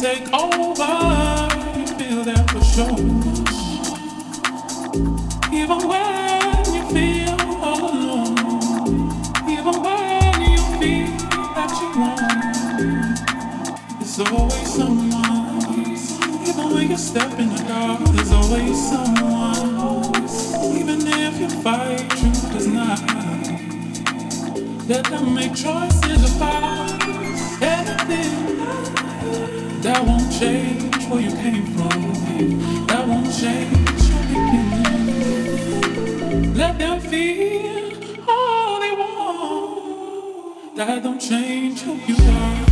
take over. You feel that for sure. Even when you feel all alone, even when you feel that you want, there's always someone. Even when you step in the dark, there's always someone. Even if you fight, truth does not. Let them make choices. That won't change where you came from. That won't change your beginning. Let them feel all they want. That don't change who you are.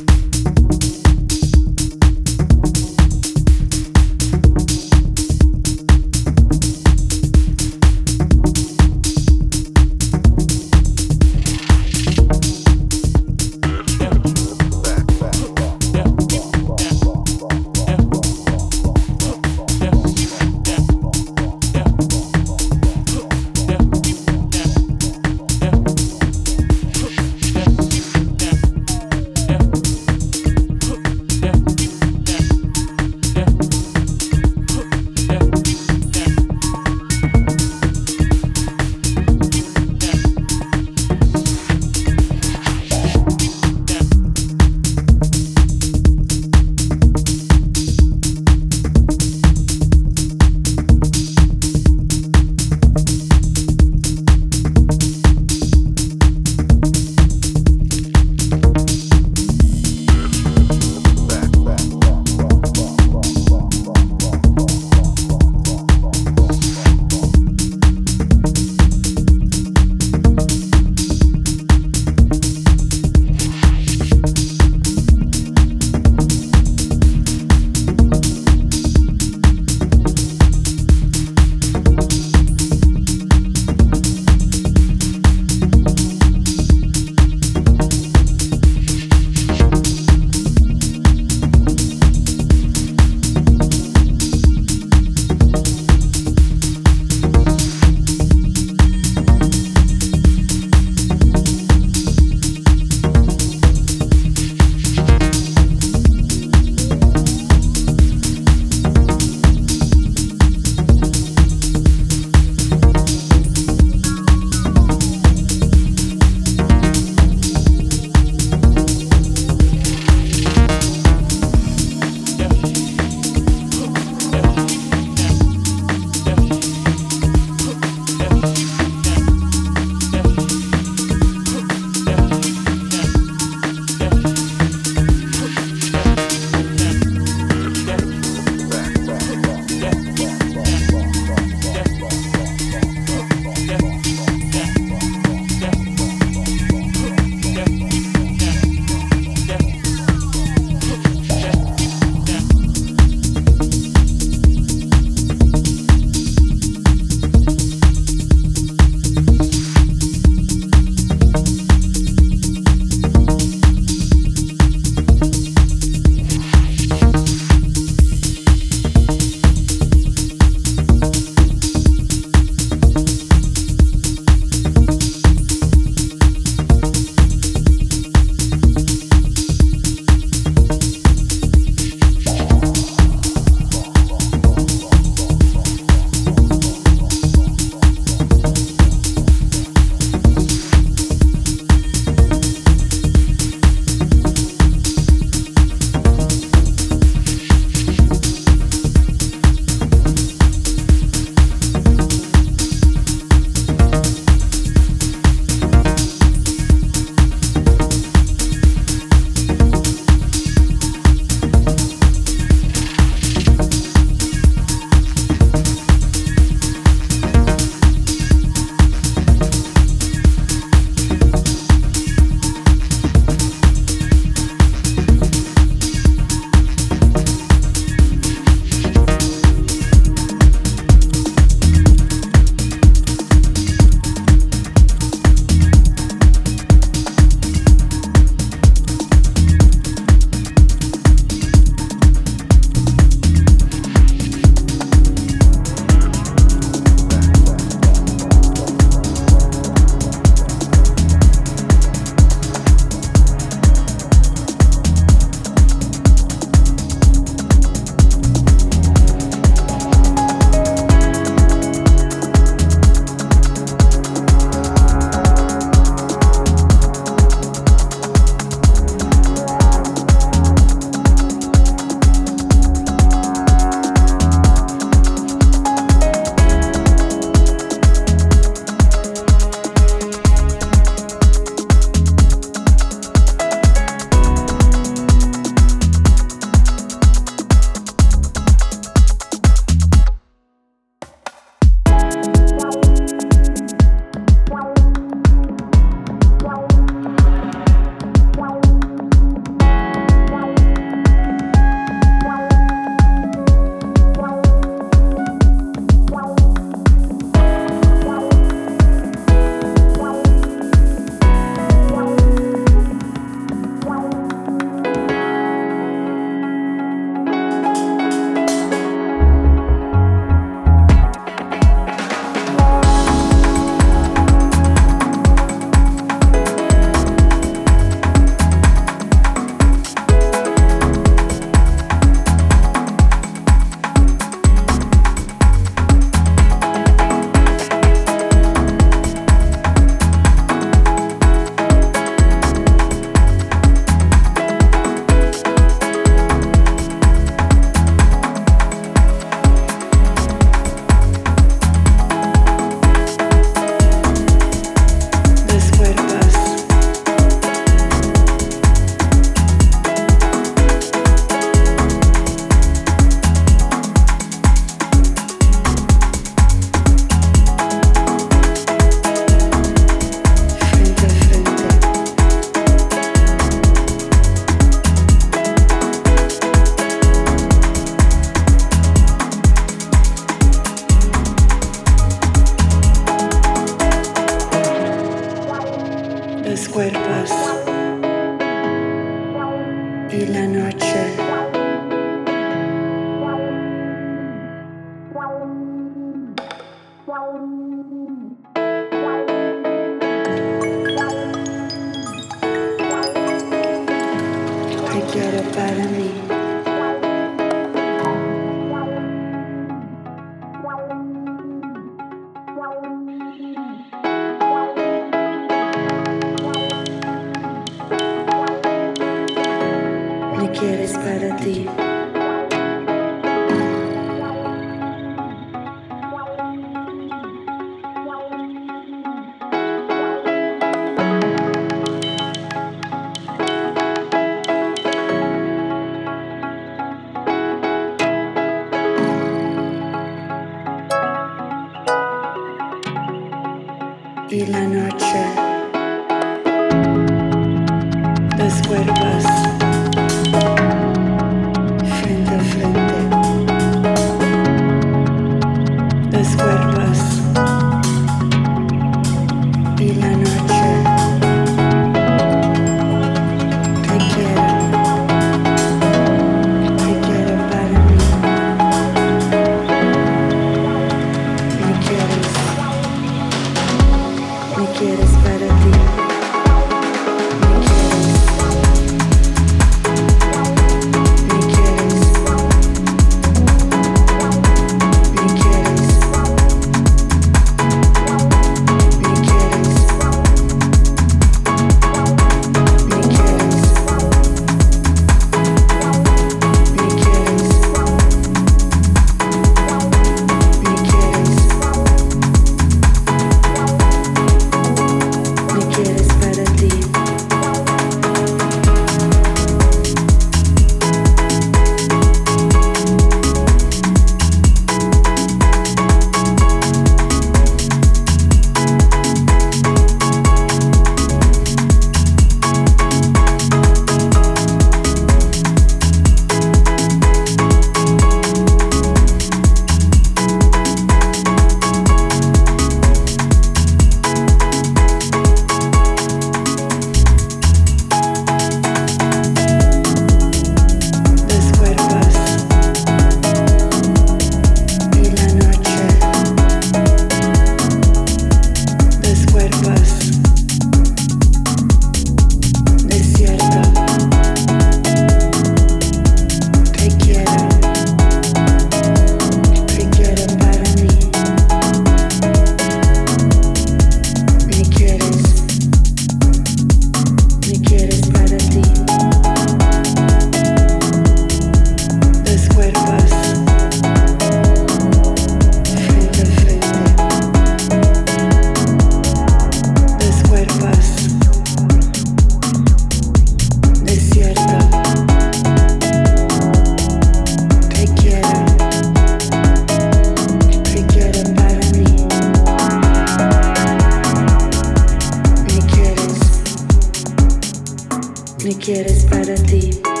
deep.